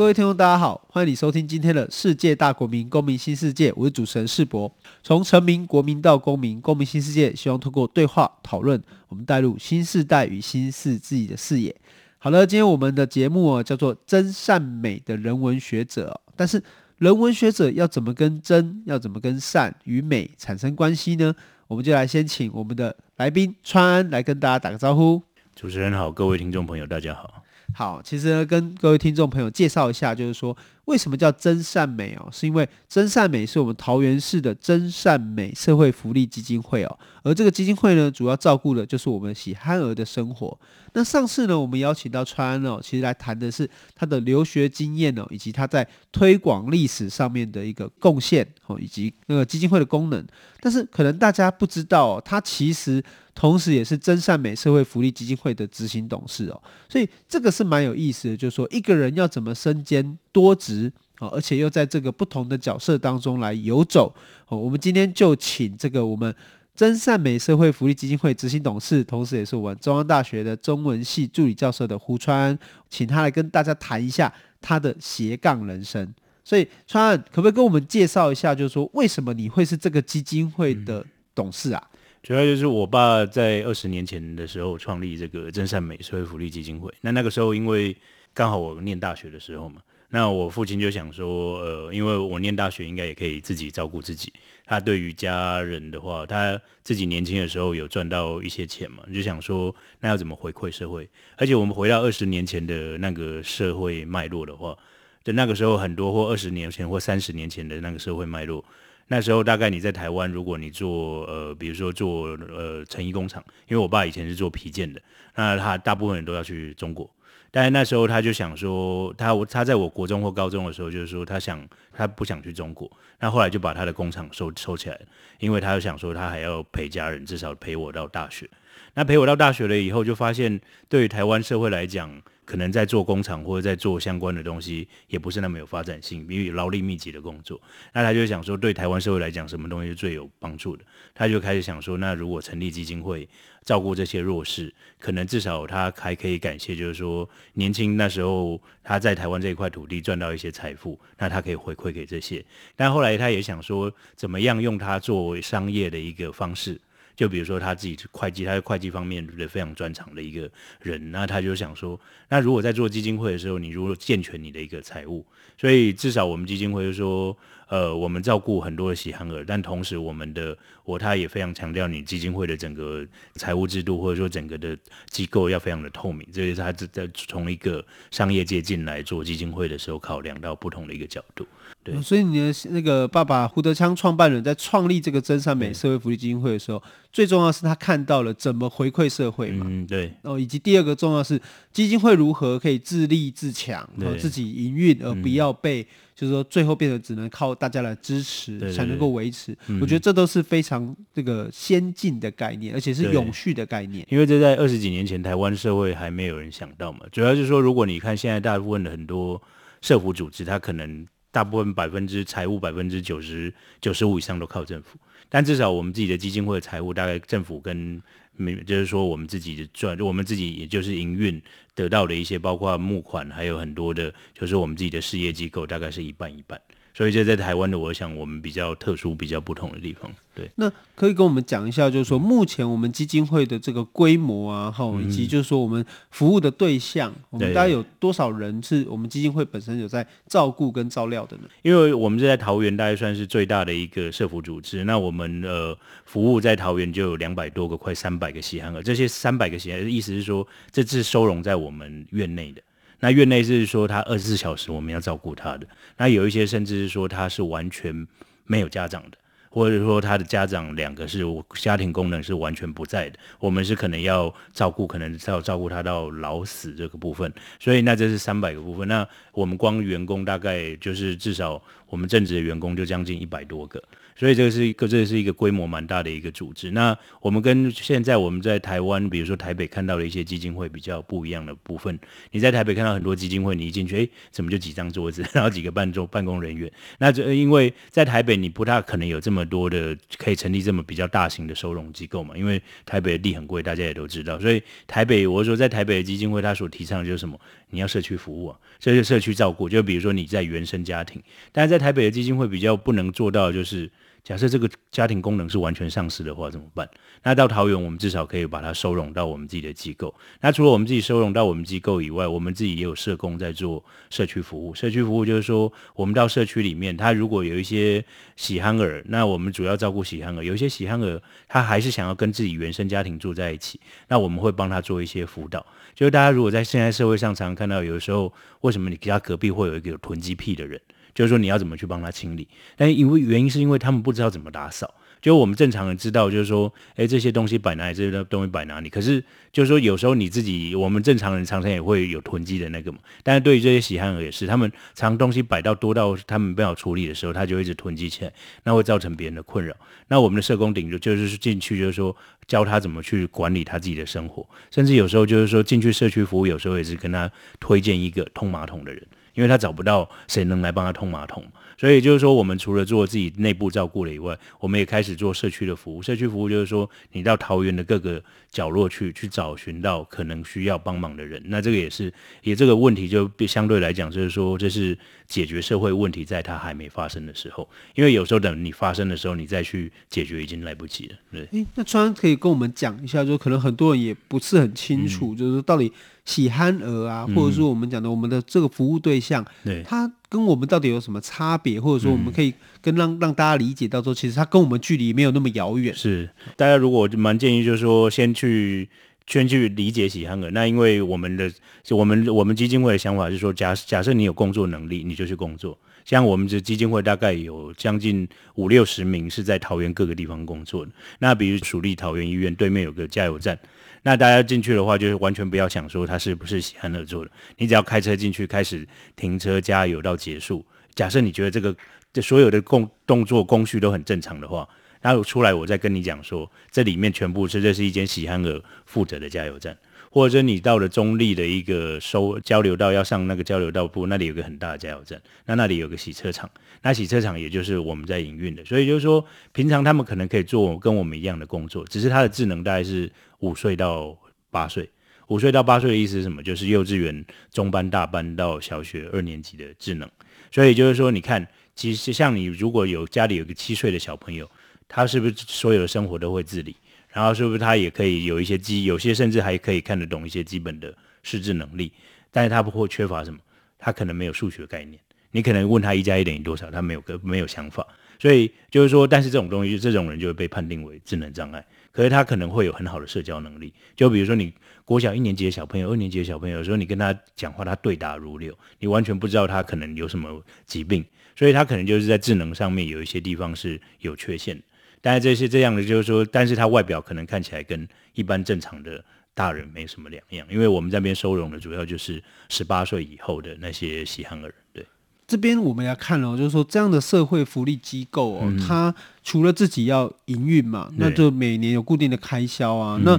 各位听众，大家好，欢迎你收听今天的世界大国民公民新世界，我是主持人世博。从臣民、国民到公民，公民新世界，希望通过对话讨论，我们带入新世代与新世纪的视野。好了，今天我们的节目啊，叫做真善美的人文学者。但是，人文学者要怎么跟真，要怎么跟善与美产生关系呢？我们就来先请我们的来宾川安来跟大家打个招呼。主持人好，各位听众朋友，大家好。好，其实，跟各位听众朋友介绍一下，就是说为什么叫真善美哦，是因为真善美是我们桃园市的真善美社会福利基金会哦，而这个基金会呢，主要照顾的就是我们喜憨儿的生活。那上次呢，我们邀请到川哦，其实来谈的是他的留学经验哦，以及他在推广历史上面的一个贡献哦，以及那个基金会的功能。但是可能大家不知道哦，他其实同时也是真善美社会福利基金会的执行董事哦，所以这个是蛮有意思的，就是说一个人要怎么身兼多职哦，而且又在这个不同的角色当中来游走哦。我们今天就请这个我们。真善美社会福利基金会执行董事，同时也是我们中央大学的中文系助理教授的胡川，请他来跟大家谈一下他的斜杠人生。所以，川安可不可以跟我们介绍一下，就是说为什么你会是这个基金会的董事啊？主要就是我爸在二十年前的时候创立这个真善美社会福利基金会。那那个时候，因为刚好我念大学的时候嘛，那我父亲就想说，呃，因为我念大学应该也可以自己照顾自己。他对于家人的话，他自己年轻的时候有赚到一些钱嘛，就想说那要怎么回馈社会？而且我们回到二十年前的那个社会脉络的话，就那个时候很多或二十年前或三十年前的那个社会脉络，那时候大概你在台湾，如果你做呃，比如说做呃成衣工厂，因为我爸以前是做皮件的，那他大部分人都要去中国。但是那时候他就想说，他他在我国中或高中的时候，就是说他想他不想去中国，那后来就把他的工厂收收起来，因为他就想说他还要陪家人，至少陪我到大学。那陪我到大学了以后，就发现对于台湾社会来讲，可能在做工厂或者在做相关的东西，也不是那么有发展性，因为劳力密集的工作。那他就想说，对台湾社会来讲，什么东西是最有帮助的？他就开始想说，那如果成立基金会。照顾这些弱势，可能至少他还可以感谢，就是说年轻那时候他在台湾这一块土地赚到一些财富，那他可以回馈给这些。但后来他也想说，怎么样用它作为商业的一个方式，就比如说他自己是会计，他是会计方面的非常专长的一个人，那他就想说，那如果在做基金会的时候，你如果健全你的一个财务，所以至少我们基金会就说。呃，我们照顾很多的喜憨儿，但同时我们的我他也非常强调，你基金会的整个财务制度或者说整个的机构要非常的透明，这也是他在从一个商业界进来做基金会的时候考量到不同的一个角度。对，嗯、所以你的那个爸爸胡德昌创办人在创立这个真善美社会福利基金会的时候，最重要是他看到了怎么回馈社会嘛，嗯，对。哦，以及第二个重要是基金会如何可以自立自强，然后自己营运，而不要被、嗯、就是说最后变得只能靠大家来支持才能够维持。我觉得这都是非常这个先进的概念，而且是永续的概念。因为这在二十几年前台湾社会还没有人想到嘛，主要就是说，如果你看现在大部分的很多社福组织，它可能。大部分百分之财务百分之九十九十五以上都靠政府，但至少我们自己的基金会的财务大概政府跟没就是说我们自己的赚，我们自己也就是营运得到的一些，包括募款，还有很多的，就是我们自己的事业机构，大概是一半一半。所以这在台湾的，我想我们比较特殊、比较不同的地方。对，那可以跟我们讲一下，就是说目前我们基金会的这个规模啊，哈、嗯，以及就是说我们服务的对象，我们大概有多少人是我们基金会本身有在照顾跟照料的呢？因为我们是在桃园，大概算是最大的一个社福组织。那我们呃服务在桃园就有两百多个，快三百个喜憨儿。这些三百个喜憨儿，意思是说，这是收容在我们院内的。那院内是说他二十四小时我们要照顾他的，那有一些甚至是说他是完全没有家长的，或者说他的家长两个是家庭功能是完全不在的，我们是可能要照顾，可能要照顾他到老死这个部分，所以那这是三百个部分。那我们光员工大概就是至少我们正职的员工就将近一百多个。所以这个是一个，这是一个规模蛮大的一个组织。那我们跟现在我们在台湾，比如说台北看到的一些基金会比较不一样的部分。你在台北看到很多基金会，你一进去，诶，怎么就几张桌子，然后几个办桌办公人员？那这因为在台北你不大可能有这么多的可以成立这么比较大型的收容机构嘛，因为台北的地很贵，大家也都知道。所以台北，我说在台北的基金会，他所提倡的就是什么？你要社区服务啊，这就社区照顾。就比如说你在原生家庭，但是在台北的基金会比较不能做到的就是。假设这个家庭功能是完全丧失的话，怎么办？那到桃园，我们至少可以把它收容到我们自己的机构。那除了我们自己收容到我们机构以外，我们自己也有社工在做社区服务。社区服务就是说，我们到社区里面，他如果有一些喜憨儿，那我们主要照顾喜憨儿。有一些喜憨儿，他还是想要跟自己原生家庭住在一起，那我们会帮他做一些辅导。就是大家如果在现在社会上常看到，有时候为什么你家隔壁会有一个囤积癖的人？就是说你要怎么去帮他清理，但因为原因是因为他们不知道怎么打扫。就我们正常人知道，就是说，哎，这些东西摆哪里，这些东西摆哪里。可是就是说，有时候你自己，我们正常人常常也会有囤积的那个嘛。但是对于这些喜憨儿也是，他们常东西摆到多到他们不好处理的时候，他就一直囤积起来，那会造成别人的困扰。那我们的社工顶就就是进去，就是说教他怎么去管理他自己的生活，甚至有时候就是说进去社区服务，有时候也是跟他推荐一个通马桶的人。因为他找不到谁能来帮他通马桶，所以就是说，我们除了做自己内部照顾了以外，我们也开始做社区的服务。社区服务就是说，你到桃园的各个角落去，去找寻到可能需要帮忙的人。那这个也是，也这个问题就相对来讲，就是说，这是解决社会问题，在它还没发生的时候。因为有时候等你发生的时候，你再去解决已经来不及了。对，诶，那川可以跟我们讲一下，就可能很多人也不是很清楚，嗯、就是到底。喜憨儿啊，或者说我们讲的我们的这个服务对象，嗯、他跟我们到底有什么差别？或者说我们可以跟让让大家理解到说，其实他跟我们距离没有那么遥远。是，大家如果蛮建议，就是说先去先去理解喜憨儿。那因为我们的我们我们基金会的想法是说，假假设你有工作能力，你就去工作。像我们这基金会大概有将近五六十名是在桃园各个地方工作的。那比如蜀立桃园医院对面有个加油站。那大家进去的话，就是完全不要想说它是不是喜憨儿做的。你只要开车进去，开始停车加油到结束。假设你觉得这个这所有的工动作工序都很正常的话，然后出来我再跟你讲说，这里面全部是这是一间喜憨儿负责的加油站。或者你到了中立的一个收交流道，要上那个交流道部，那里有个很大的加油站，那那里有个洗车场，那洗车场也就是我们在营运的，所以就是说，平常他们可能可以做跟我们一样的工作，只是它的智能大概是五岁到八岁，五岁到八岁的意思是什么？就是幼稚园中班、大班到小学二年级的智能，所以就是说，你看，其实像你如果有家里有个七岁的小朋友，他是不是所有的生活都会自理？然后是不是他也可以有一些基，有些甚至还可以看得懂一些基本的识字能力，但是他不会缺乏什么？他可能没有数学概念。你可能问他一加一等于多少，他没有个没有想法。所以就是说，但是这种东西，这种人就会被判定为智能障碍。可是他可能会有很好的社交能力。就比如说你国小一年级的小朋友，二年级的小朋友，有时候你跟他讲话，他对答如流，你完全不知道他可能有什么疾病，所以他可能就是在智能上面有一些地方是有缺陷的。但是这些这样的，就是说，但是他外表可能看起来跟一般正常的大人没什么两样，因为我们这边收容的主要就是十八岁以后的那些喜憨儿。对，这边我们要看哦，就是说这样的社会福利机构哦，它除了自己要营运嘛，那就每年有固定的开销啊，那。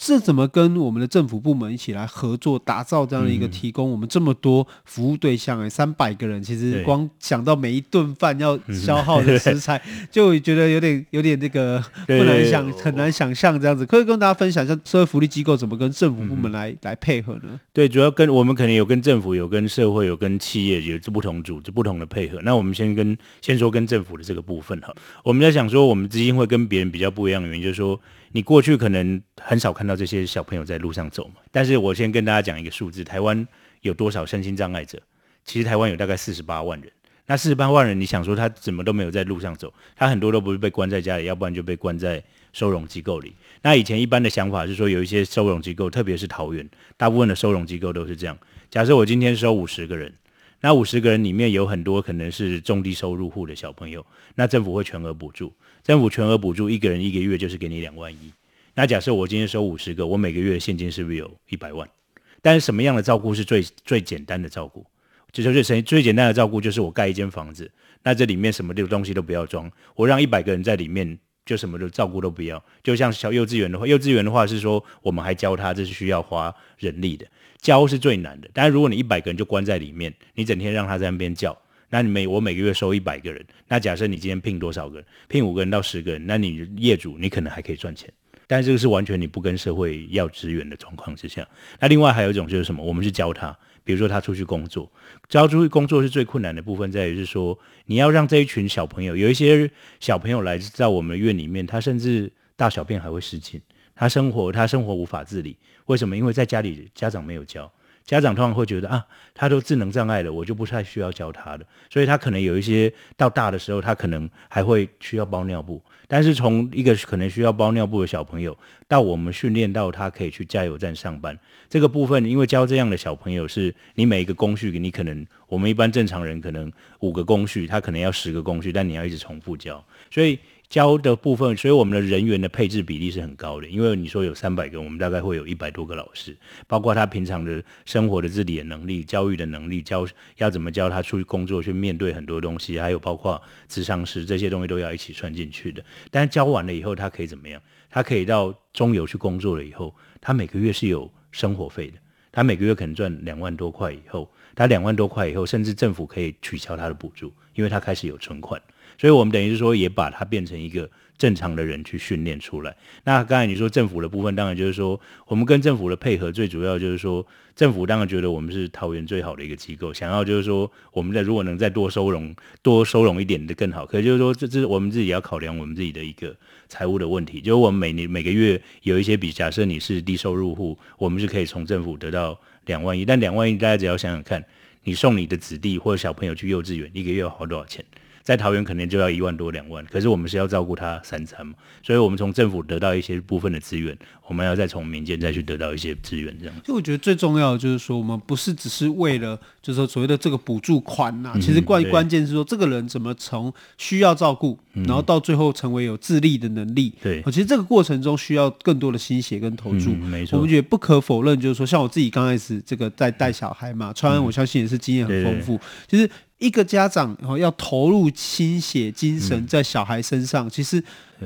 是怎么跟我们的政府部门一起来合作，打造这样的一个提供我们这么多服务对象？哎，三百个人，其实光想到每一顿饭要消耗的食材，就觉得有点有点那个不能想，很难想象这样子。可以跟大家分享一下社会福利机构怎么跟政府部门来来配合呢？对，主要跟我们可能有跟政府、有跟社会、有跟企业有不同组织不同的配合。那我们先跟先说跟政府的这个部分哈，我们在想说，我们基金会跟别人比较不一样的原因，就是说。你过去可能很少看到这些小朋友在路上走嘛，但是我先跟大家讲一个数字，台湾有多少身心障碍者？其实台湾有大概四十八万人。那四十八万人，你想说他怎么都没有在路上走？他很多都不是被关在家里，要不然就被关在收容机构里。那以前一般的想法是说，有一些收容机构，特别是桃园，大部分的收容机构都是这样。假设我今天收五十个人，那五十个人里面有很多可能是中低收入户的小朋友，那政府会全额补助。政府全额补助一个人一个月就是给你两万一。那假设我今天收五十个，我每个月现金是不是有一百万？但是什么样的照顾是最最简单的照顾？就就是最最简单的照顾，就是我盖一间房子，那这里面什么的东西都不要装，我让一百个人在里面，就什么的照顾都不要。就像小幼稚园的话，幼稚园的话是说，我们还教他，这是需要花人力的，教是最难的。但是如果你一百个人就关在里面，你整天让他在那边叫，那你每我每个月收一百个人，那假设你今天聘多少个人，聘五个人到十个人，那你业主你可能还可以赚钱。但这个是完全你不跟社会要资源的状况之下。那另外还有一种就是什么？我们是教他，比如说他出去工作，教出去工作是最困难的部分，在于是说你要让这一群小朋友，有一些小朋友来在我们的院里面，他甚至大小便还会失禁，他生活他生活无法自理，为什么？因为在家里家长没有教。家长通常会觉得啊，他都智能障碍了，我就不太需要教他的，所以他可能有一些到大的时候，他可能还会需要包尿布。但是从一个可能需要包尿布的小朋友，到我们训练到他可以去加油站上班，这个部分，因为教这样的小朋友是，你每一个工序，你可能我们一般正常人可能五个工序，他可能要十个工序，但你要一直重复教，所以。教的部分，所以我们的人员的配置比例是很高的。因为你说有三百个，我们大概会有一百多个老师，包括他平常的生活的自理的能力、教育的能力、教要怎么教他出去工作去面对很多东西，还有包括智商师这些东西都要一起算进去的。但是教完了以后，他可以怎么样？他可以到中游去工作了以后，他每个月是有生活费的。他每个月可能赚两万多块以后，他两万多块以后，甚至政府可以取消他的补助，因为他开始有存款。所以，我们等于是说，也把它变成一个正常的人去训练出来。那刚才你说政府的部分，当然就是说，我们跟政府的配合，最主要就是说，政府当然觉得我们是桃园最好的一个机构，想要就是说，我们在如果能再多收容、多收容一点的更好。可是就是说，这这是我们自己要考量我们自己的一个财务的问题。就是我们每年每个月有一些比，假设你是低收入户，我们是可以从政府得到两万亿，但两万亿大家只要想想看，你送你的子弟或者小朋友去幼稚园，一个月要花多少钱？在桃园可能就要一万多两万，可是我们是要照顾他三餐嘛，所以我们从政府得到一些部分的资源，我们要再从民间再去得到一些资源，这样。就我觉得最重要的就是说，我们不是只是为了就是说所谓的这个补助款呐、其实关关键是说这个人怎么从需要照顾、嗯，然后到最后成为有自立的能力。对，其实这个过程中需要更多的心血跟投注。嗯、没错，我们觉得不可否认，就是说像我自己刚开始这个在带小孩嘛，川安我相信也是经验很丰富，其实。一个家长然后要投入心血精神在小孩身上，嗯、其实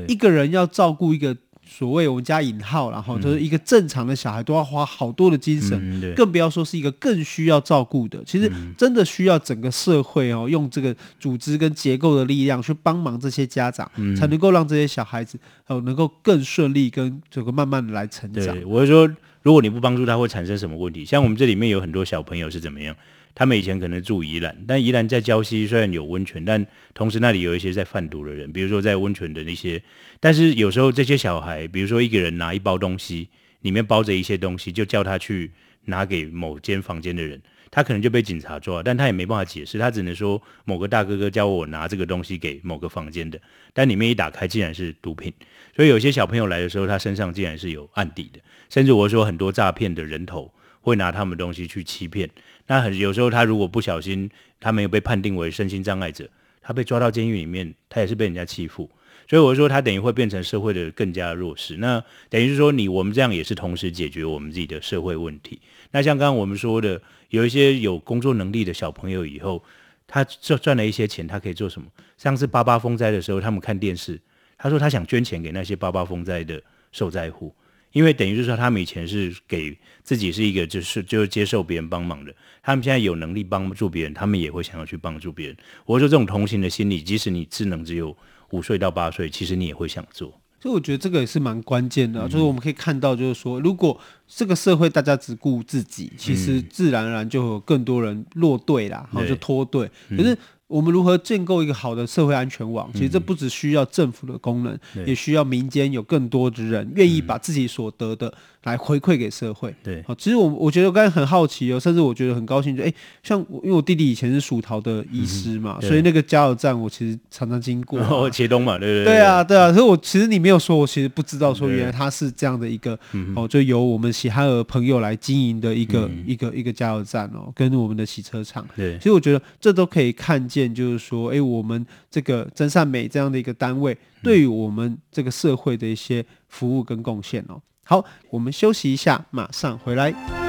一个人要照顾一个所谓我们加引号，然后就是一个正常的小孩，都要花好多的精神，嗯、更不要说是一个更需要照顾的。其实真的需要整个社会哦，用这个组织跟结构的力量去帮忙这些家长，嗯、才能够让这些小孩子哦能够更顺利跟这个慢慢的来成长。我是说，如果你不帮助他，会产生什么问题？像我们这里面有很多小朋友是怎么样？他们以前可能住宜兰，但宜兰在礁溪虽然有温泉，但同时那里有一些在贩毒的人，比如说在温泉的那些。但是有时候这些小孩，比如说一个人拿一包东西，里面包着一些东西，就叫他去拿给某间房间的人，他可能就被警察抓，但他也没办法解释，他只能说某个大哥哥叫我拿这个东西给某个房间的，但里面一打开竟然是毒品。所以有些小朋友来的时候，他身上竟然是有案底的，甚至我说很多诈骗的人头会拿他们东西去欺骗。那很有时候，他如果不小心，他没有被判定为身心障碍者，他被抓到监狱里面，他也是被人家欺负。所以我说，他等于会变成社会的更加弱势。那等于是说，你我们这样也是同时解决我们自己的社会问题。那像刚刚我们说的，有一些有工作能力的小朋友，以后他赚赚了一些钱，他可以做什么？上次八八风灾的时候，他们看电视，他说他想捐钱给那些八八风灾的受灾户。因为等于就是说，他们以前是给自己是一个，就是就是接受别人帮忙的。他们现在有能力帮助别人，他们也会想要去帮助别人。我说这种同情的心理，即使你智能只有五岁到八岁，其实你也会想做。所以我觉得这个也是蛮关键的，就是我们可以看到，就是说，如果这个社会大家只顾自己，其实自然而然就会有更多人落队啦，然后就脱队。可是。我们如何建构一个好的社会安全网？其实这不只需要政府的功能，嗯、也需要民间有更多的人愿意把自己所得的来回馈给社会。对，好，其实我我觉得我刚才很好奇哦，甚至我觉得很高兴，就哎，像因为我弟弟以前是属桃的医师嘛、嗯，所以那个加油站我其实常常经过。哦，茄苳嘛，对对对。对啊，对啊。所以我其实你没有说，我其实不知道说原来他是这样的一个哦，就由我们喜憨儿朋友来经营的一个、嗯、一个一个加油站哦，跟我们的洗车场。对，其实我觉得这都可以看见。就是说，哎，我们这个真善美这样的一个单位，对于我们这个社会的一些服务跟贡献哦。好，我们休息一下，马上回来。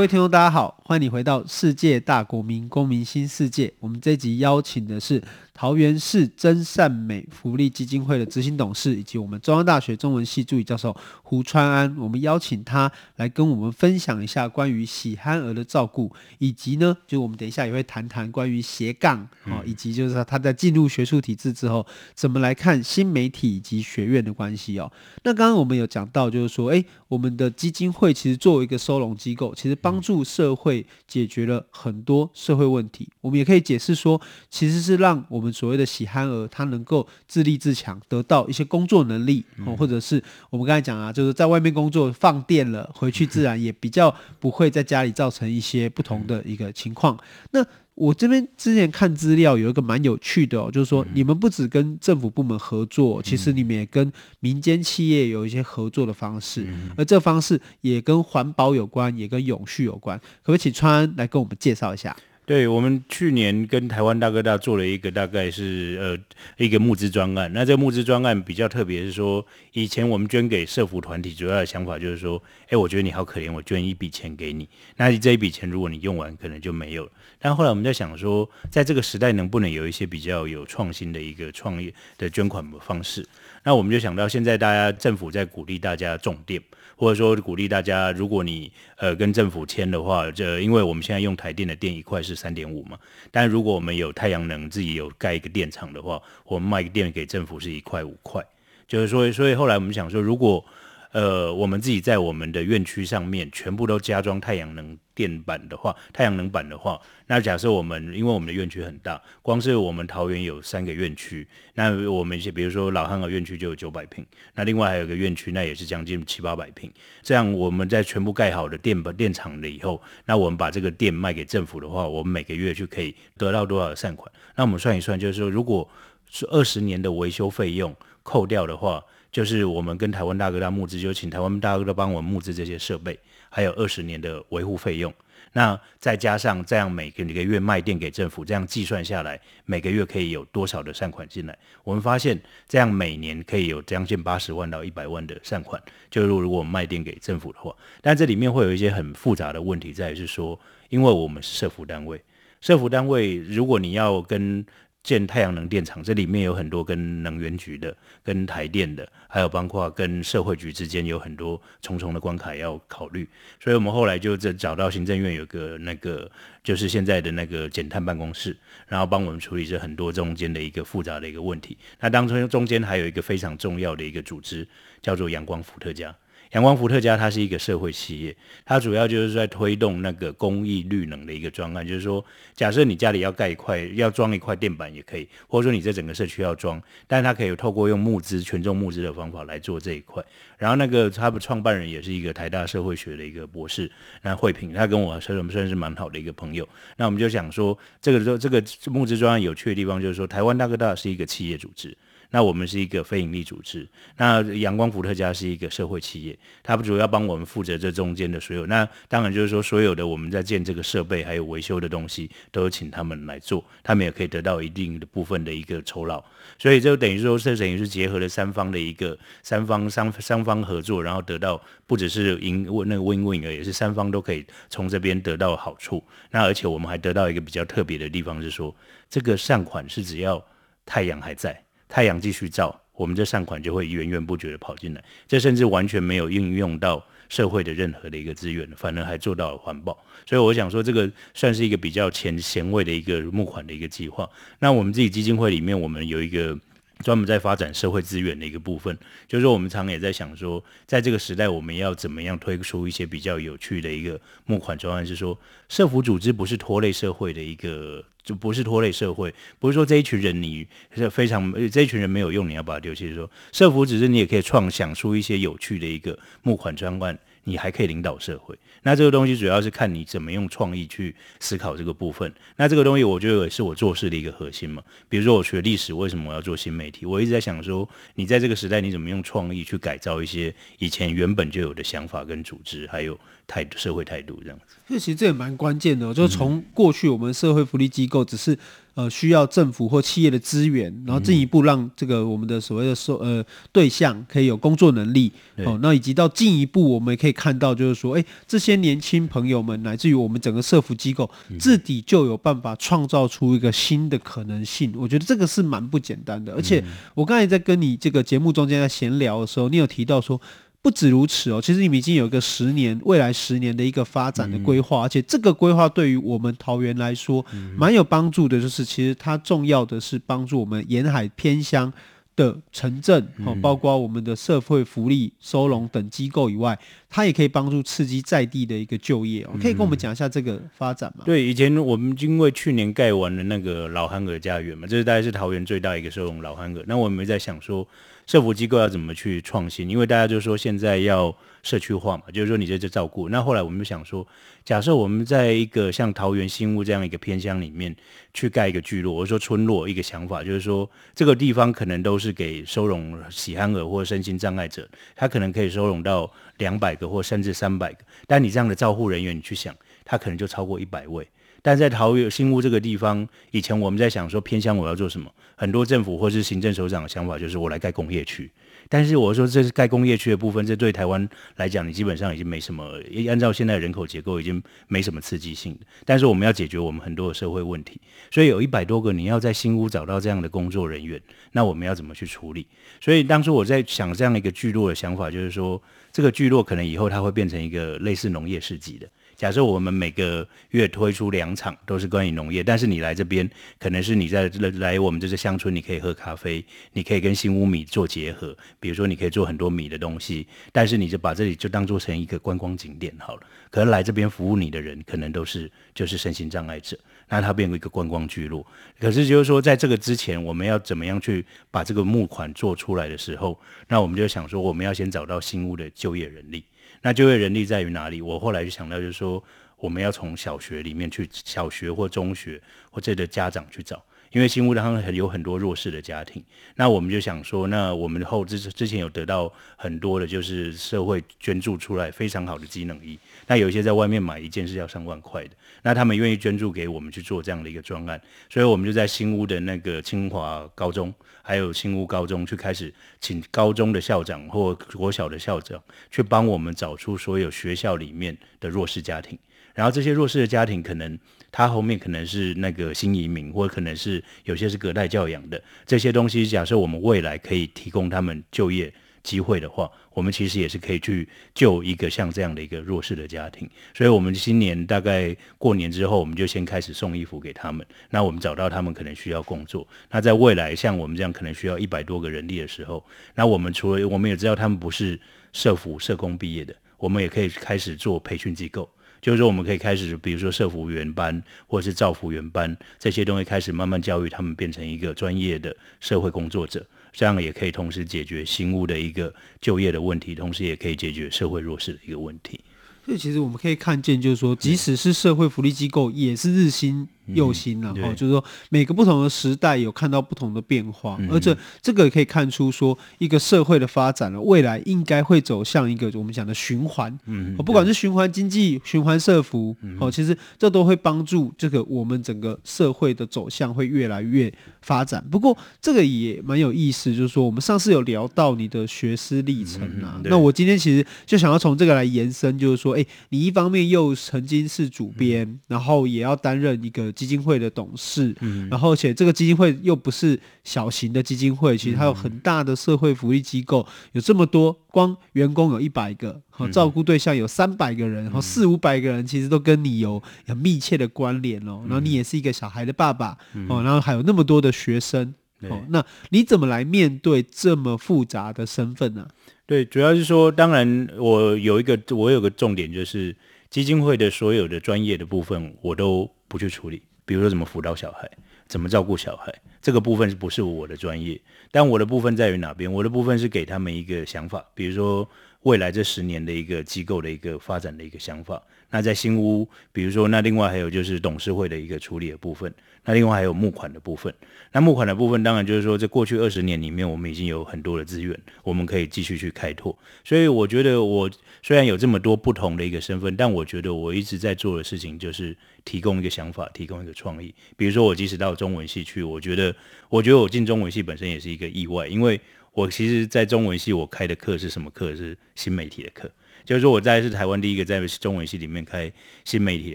各位听众，大家好，欢迎你回到世界大国民公民新世界。我们这集邀请的是。桃园市真善美福利基金会的执行董事，以及我们中央大学中文系助理教授胡川安，我们邀请他来跟我们分享一下关于喜憨儿的照顾，以及呢，就我们等一下也会谈谈关于斜杠啊，以及就是他在进入学术体制之后，怎么来看新媒体以及学院的关系哦。那刚刚我们有讲到，就是说，诶，我们的基金会其实作为一个收容机构，其实帮助社会解决了很多社会问题。我们也可以解释说，其实是让我们。所谓的喜憨儿，他能够自立自强，得到一些工作能力，哦，或者是我们刚才讲啊，就是在外面工作放电了，回去自然也比较不会在家里造成一些不同的一个情况。那我这边之前看资料有一个蛮有趣的哦，就是说你们不只跟政府部门合作，其实你们也跟民间企业有一些合作的方式，而这方式也跟环保有关，也跟永续有关。可不可以请川来跟我们介绍一下？对，我们去年跟台湾大哥大做了一个大概是呃一个募资专案。那这个募资专案比较特别，是说以前我们捐给社福团体，主要的想法就是说，哎，我觉得你好可怜，我捐一笔钱给你。那这一笔钱如果你用完，可能就没有了。但后来我们在想说，在这个时代能不能有一些比较有创新的一个创业的捐款的方式？那我们就想到现在大家政府在鼓励大家种电。或者说鼓励大家，如果你呃跟政府签的话，这因为我们现在用台电的电一块是三点五嘛，但如果我们有太阳能自己有盖一个电厂的话，我们卖电给政府是一块五块，就是说，所以后来我们想说，如果呃，我们自己在我们的院区上面全部都加装太阳能电板的话，太阳能板的话，那假设我们因为我们的院区很大，光是我们桃园有三个院区，那我们一些比如说老憨儿院区就有九百坪，那另外还有个院区，那也是将近七八百坪。这样我们在全部盖好的电板电厂了以后，那我们把这个电卖给政府的话，我们每个月就可以得到多少善款？那我们算一算，就是说如果是二十年的维修费用扣掉的话。就是我们跟台湾大哥大募资，就请台湾大哥大帮我们募资这些设备，还有二十年的维护费用。那再加上这样每个每个月卖电给政府，这样计算下来，每个月可以有多少的善款进来？我们发现这样每年可以有将近八十万到一百万的善款。就如如果我们卖电给政府的话，但这里面会有一些很复杂的问题，在于是说，因为我们是社福单位，社福单位如果你要跟建太阳能电厂，这里面有很多跟能源局的、跟台电的，还有包括跟社会局之间有很多重重的关卡要考虑。所以我们后来就这找到行政院有个那个，就是现在的那个减碳办公室，然后帮我们处理这很多中间的一个复杂的一个问题。那当中中间还有一个非常重要的一个组织，叫做阳光伏特加。阳光伏特加它是一个社会企业，它主要就是在推动那个公益绿能的一个专案，就是说，假设你家里要盖一块，要装一块电板也可以，或者说你在整个社区要装，但是它可以透过用募资、群众募资的方法来做这一块。然后那个他的创办人也是一个台大社会学的一个博士，那慧萍，他跟我说我们算是蛮好的一个朋友。那我们就想说，这个这个募资专案有趣的地方就是说，台湾大哥大是一个企业组织。那我们是一个非营利组织，那阳光伏特加是一个社会企业，它主要帮我们负责这中间的所有。那当然就是说，所有的我们在建这个设备还有维修的东西，都请他们来做，他们也可以得到一定的部分的一个酬劳。所以就等于说，这等于是结合了三方的一个三方三三方合作，然后得到不只是赢那个 win-win 而已，是三方都可以从这边得到好处。那而且我们还得到一个比较特别的地方，是说这个善款是只要太阳还在。太阳继续照，我们这善款就会源源不绝的跑进来。这甚至完全没有应用到社会的任何的一个资源，反而还做到了环保。所以我想说，这个算是一个比较前前卫的一个募款的一个计划。那我们自己基金会里面，我们有一个。专门在发展社会资源的一个部分，就是说我们常也在想说，在这个时代，我们要怎么样推出一些比较有趣的一个募款专案？是说，社福组织不是拖累社会的一个，就不是拖累社会，不是说这一群人你是非常这一群人没有用，你要把它丢弃。说社福组织你也可以创想出一些有趣的一个募款专案。你还可以领导社会。那这个东西主要是看你怎么用创意去思考这个部分。那这个东西我觉得也是我做事的一个核心嘛。比如说我学历史，为什么我要做新媒体？我一直在想说，你在这个时代你怎么用创意去改造一些以前原本就有的想法跟组织，还有态度、社会态度这样子。这其实这也蛮关键的，就是从过去我们社会福利机构只是。呃，需要政府或企业的资源，然后进一步让这个我们的所谓的受呃对象可以有工作能力哦。那以及到进一步，我们也可以看到，就是说，哎，这些年轻朋友们，乃至于我们整个社福机构自己就有办法创造出一个新的可能性。我觉得这个是蛮不简单的。而且我刚才在跟你这个节目中间在闲聊的时候，你有提到说。不止如此哦，其实你们已经有一个十年、未来十年的一个发展的规划，嗯、而且这个规划对于我们桃园来说蛮有帮助的。就是其实它重要的是帮助我们沿海偏乡的城镇哦，包括我们的社会福利收容等机构以外，它也可以帮助刺激在地的一个就业哦。可以跟我们讲一下这个发展吗？对，以前我们因为去年盖完了那个老憨儿家园嘛，这是大概是桃园最大一个收容老憨儿。那我们在想说。社福机构要怎么去创新？因为大家就说现在要社区化嘛，就是说你在这照顾。那后来我们就想说，假设我们在一个像桃园新屋这样一个偏乡里面去盖一个聚落，或者说村落，一个想法就是说，这个地方可能都是给收容喜憨儿或身心障碍者，他可能可以收容到两百个或甚至三百个。但你这样的照护人员，你去想，他可能就超过一百位。但在桃园新屋这个地方，以前我们在想说偏乡我要做什么，很多政府或是行政首长的想法就是我来盖工业区。但是我说这是盖工业区的部分，这对台湾来讲，你基本上已经没什么，按照现在人口结构已经没什么刺激性。但是我们要解决我们很多的社会问题，所以有一百多个你要在新屋找到这样的工作人员，那我们要怎么去处理？所以当初我在想这样一个聚落的想法，就是说这个聚落可能以后它会变成一个类似农业市集的。假设我们每个月推出两场都是关于农业，但是你来这边，可能是你在来我们这个乡村，你可以喝咖啡，你可以跟新屋米做结合，比如说你可以做很多米的东西，但是你就把这里就当做成一个观光景点好了。可能来这边服务你的人，可能都是就是身心障碍者，那它变为一个观光聚落。可是就是说，在这个之前，我们要怎么样去把这个募款做出来的时候，那我们就想说，我们要先找到新屋的就业人力。那就业人力在于哪里？我后来就想到，就是说，我们要从小学里面去，小学或中学或者的家长去找，因为新屋当中有很多弱势的家庭。那我们就想说，那我们后之之前有得到很多的，就是社会捐助出来非常好的机能衣。那有一些在外面买一件是要上万块的，那他们愿意捐助给我们去做这样的一个专案，所以我们就在新屋的那个清华高中。还有新屋高中去开始请高中的校长或国小的校长去帮我们找出所有学校里面的弱势家庭，然后这些弱势的家庭可能他后面可能是那个新移民，或可能是有些是隔代教养的这些东西。假设我们未来可以提供他们就业。机会的话，我们其实也是可以去救一个像这样的一个弱势的家庭。所以，我们今年大概过年之后，我们就先开始送衣服给他们。那我们找到他们可能需要工作。那在未来，像我们这样可能需要一百多个人力的时候，那我们除了我们也知道他们不是社福社工毕业的，我们也可以开始做培训机构。就是说，我们可以开始，比如说社福员班或者是造福员班这些东西，开始慢慢教育他们变成一个专业的社会工作者。这样也可以同时解决新屋的一个就业的问题，同时也可以解决社会弱势的一个问题。所以，其实我们可以看见，就是说，即使是社会福利机构，也是日新。用心了哈，就是说每个不同的时代有看到不同的变化，而且这个也可以看出说一个社会的发展了，未来应该会走向一个我们讲的循环，嗯，不管是循环经济、循环社服，哦，其实这都会帮助这个我们整个社会的走向会越来越发展。不过这个也蛮有意思，就是说我们上次有聊到你的学思历程啊，那我今天其实就想要从这个来延伸，就是说，哎，你一方面又曾经是主编，然后也要担任一个。基金会的董事，嗯，然后且这个基金会又不是小型的基金会，其实它有很大的社会福利机构，有这么多，光员工有一百个，好，照顾对象有三百个人，然后四五百个人，其实都跟你有很密切的关联哦。然后你也是一个小孩的爸爸哦，然后还有那么多的学生哦，那你怎么来面对这么复杂的身份呢？对，主要是说，当然我有一个我有个重点，就是基金会的所有的专业的部分，我都不去处理。比如说怎么辅导小孩，怎么照顾小孩，这个部分是不是我的专业？但我的部分在于哪边？我的部分是给他们一个想法，比如说未来这十年的一个机构的一个发展的一个想法。那在新屋，比如说，那另外还有就是董事会的一个处理的部分。那另外还有募款的部分。那募款的部分，当然就是说，在过去二十年里面，我们已经有很多的资源，我们可以继续去开拓。所以我觉得，我虽然有这么多不同的一个身份，但我觉得我一直在做的事情就是提供一个想法，提供一个创意。比如说，我即使到中文系去，我觉得，我觉得我进中文系本身也是一个意外，因为我其实，在中文系我开的课是什么课？是新媒体的课。就是说，我在是台湾第一个在中文系里面开新媒体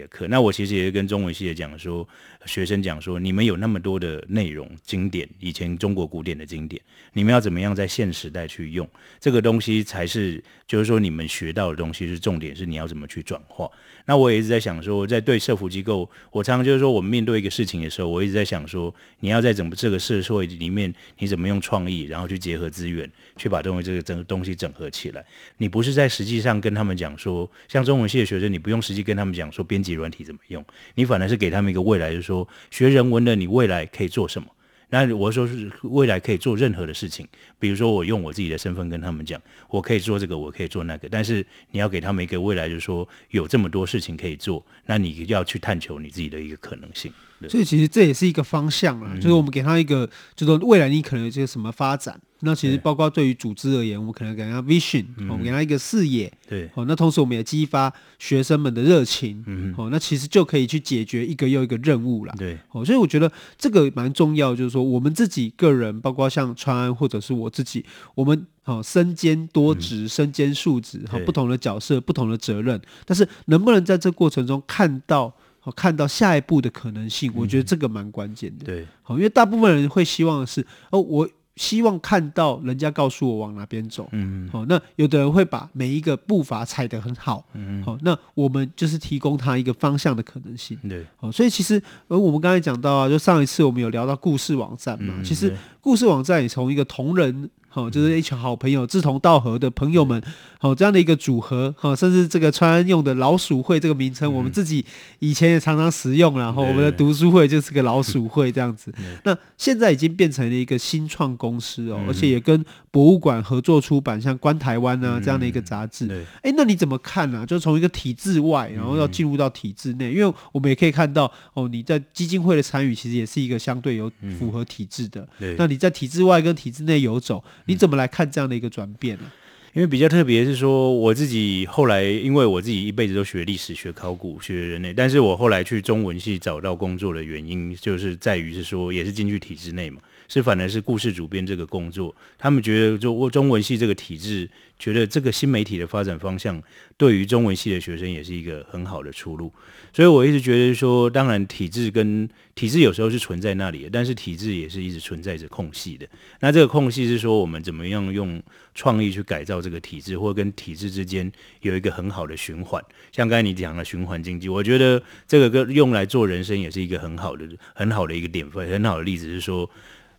的课。那我其实也是跟中文系的讲说，学生讲说，你们有那么多的内容经典，以前中国古典的经典，你们要怎么样在现时代去用这个东西，才是就是说你们学到的东西是重点，是你要怎么去转化。那我也一直在想说，在对社服机构，我常常就是说，我们面对一个事情的时候，我一直在想说，你要在整个这个社会里面，你怎么用创意，然后去结合资源，去把东西这个整个东西整合起来。你不是在实际上跟他们讲说，像中文系的学生，你不用实际跟他们讲说编辑软体怎么用，你反而是给他们一个未来，就是说学人文的，你未来可以做什么。那我说是未来可以做任何的事情，比如说我用我自己的身份跟他们讲，我可以做这个，我可以做那个，但是你要给他们一个未来，就是说有这么多事情可以做，那你要去探求你自己的一个可能性。所以其实这也是一个方向啊，嗯、就是我们给他一个，就是未来你可能有些什么发展。那其实包括对于组织而言，我们可能给他 vision，我们给他一个视野。对，哦，那同时我们也激发学生们的热情。嗯，哦，那其实就可以去解决一个又一个任务了。对，哦，所以我觉得这个蛮重要，就是说我们自己个人，包括像川安或者是我自己，我们哦身兼多职，身兼数职，哈，不同的角色，不同的责任，但是能不能在这过程中看到？看到下一步的可能性，我觉得这个蛮关键的。对，好，因为大部分人会希望的是，哦，我希望看到人家告诉我往哪边走。嗯，好，那有的人会把每一个步伐踩得很好。嗯，好，那我们就是提供他一个方向的可能性。对，好，所以其实，而我们刚才讲到啊，就上一次我们有聊到故事网站嘛，其实故事网站也从一个同人。哦，就是一群好朋友，志同道合的朋友们，好这样的一个组合，哈，甚至这个川安用的老鼠会这个名称，我们自己以前也常常使用，然后我们的读书会就是个老鼠会这样子。那现在已经变成了一个新创公司哦，而且也跟博物馆合作出版，像《观台湾》啊这样的一个杂志。哎，那你怎么看呢？就从一个体制外，然后要进入到体制内，因为我们也可以看到，哦，你在基金会的参与其实也是一个相对有符合体制的。那你在体制外跟体制内游走。你怎么来看这样的一个转变呢？因为比较特别是说，我自己后来，因为我自己一辈子都学历史、学考古、学人类，但是我后来去中文系找到工作的原因，就是在于是说，也是进去体制内嘛。是反而是故事主编这个工作，他们觉得就中文系这个体制，觉得这个新媒体的发展方向，对于中文系的学生也是一个很好的出路。所以我一直觉得说，当然体制跟体制有时候是存在那里的，但是体制也是一直存在着空隙的。那这个空隙是说，我们怎么样用创意去改造这个体制，或跟体制之间有一个很好的循环。像刚才你讲的循环经济，我觉得这个跟用来做人生也是一个很好的、很好的一个典范，很好的例子是说。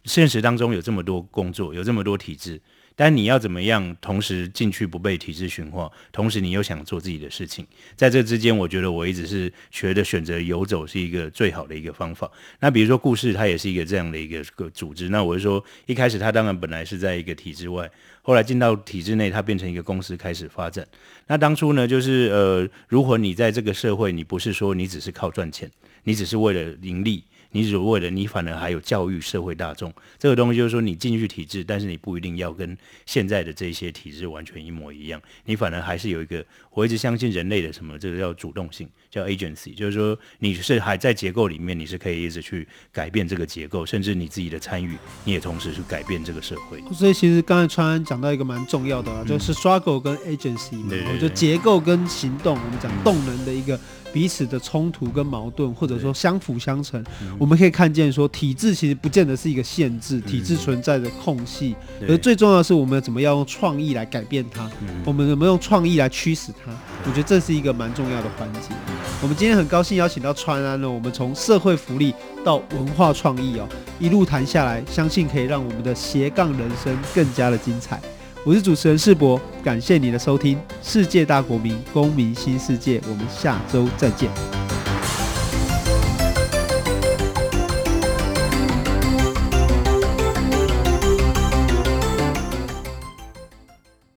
现实当中有这么多工作，有这么多体制，但你要怎么样同时进去不被体制驯化，同时你又想做自己的事情，在这之间，我觉得我一直是觉得选择游走是一个最好的一个方法。那比如说故事，它也是一个这样的一个个组织。那我就说，一开始它当然本来是在一个体制外，后来进到体制内，它变成一个公司开始发展。那当初呢，就是呃，如果你在这个社会，你不是说你只是靠赚钱，你只是为了盈利。你只为了你，反而还有教育社会大众这个东西，就是说你进去体制，但是你不一定要跟现在的这些体制完全一模一样，你反而还是有一个，我一直相信人类的什么，这个叫主动性，叫 agency，就是说你是还在结构里面，你是可以一直去改变这个结构，甚至你自己的参与，你也同时去改变这个社会。所以其实刚才川安讲到一个蛮重要的啊，就是 struggle 跟 agency 嘛，就结构跟行动，我们讲动能的一个。彼此的冲突跟矛盾，或者说相辅相成，我们可以看见说，体制其实不见得是一个限制，体制存在的空隙，而最重要的是我们怎么样用创意来改变它，我们怎么用创意来驱使它，我觉得这是一个蛮重要的环节。我们今天很高兴邀请到川安呢，我们从社会福利到文化创意哦，一路谈下来，相信可以让我们的斜杠人生更加的精彩。我是主持人世博，感谢你的收听，《世界大国民公民新世界》，我们下周再见。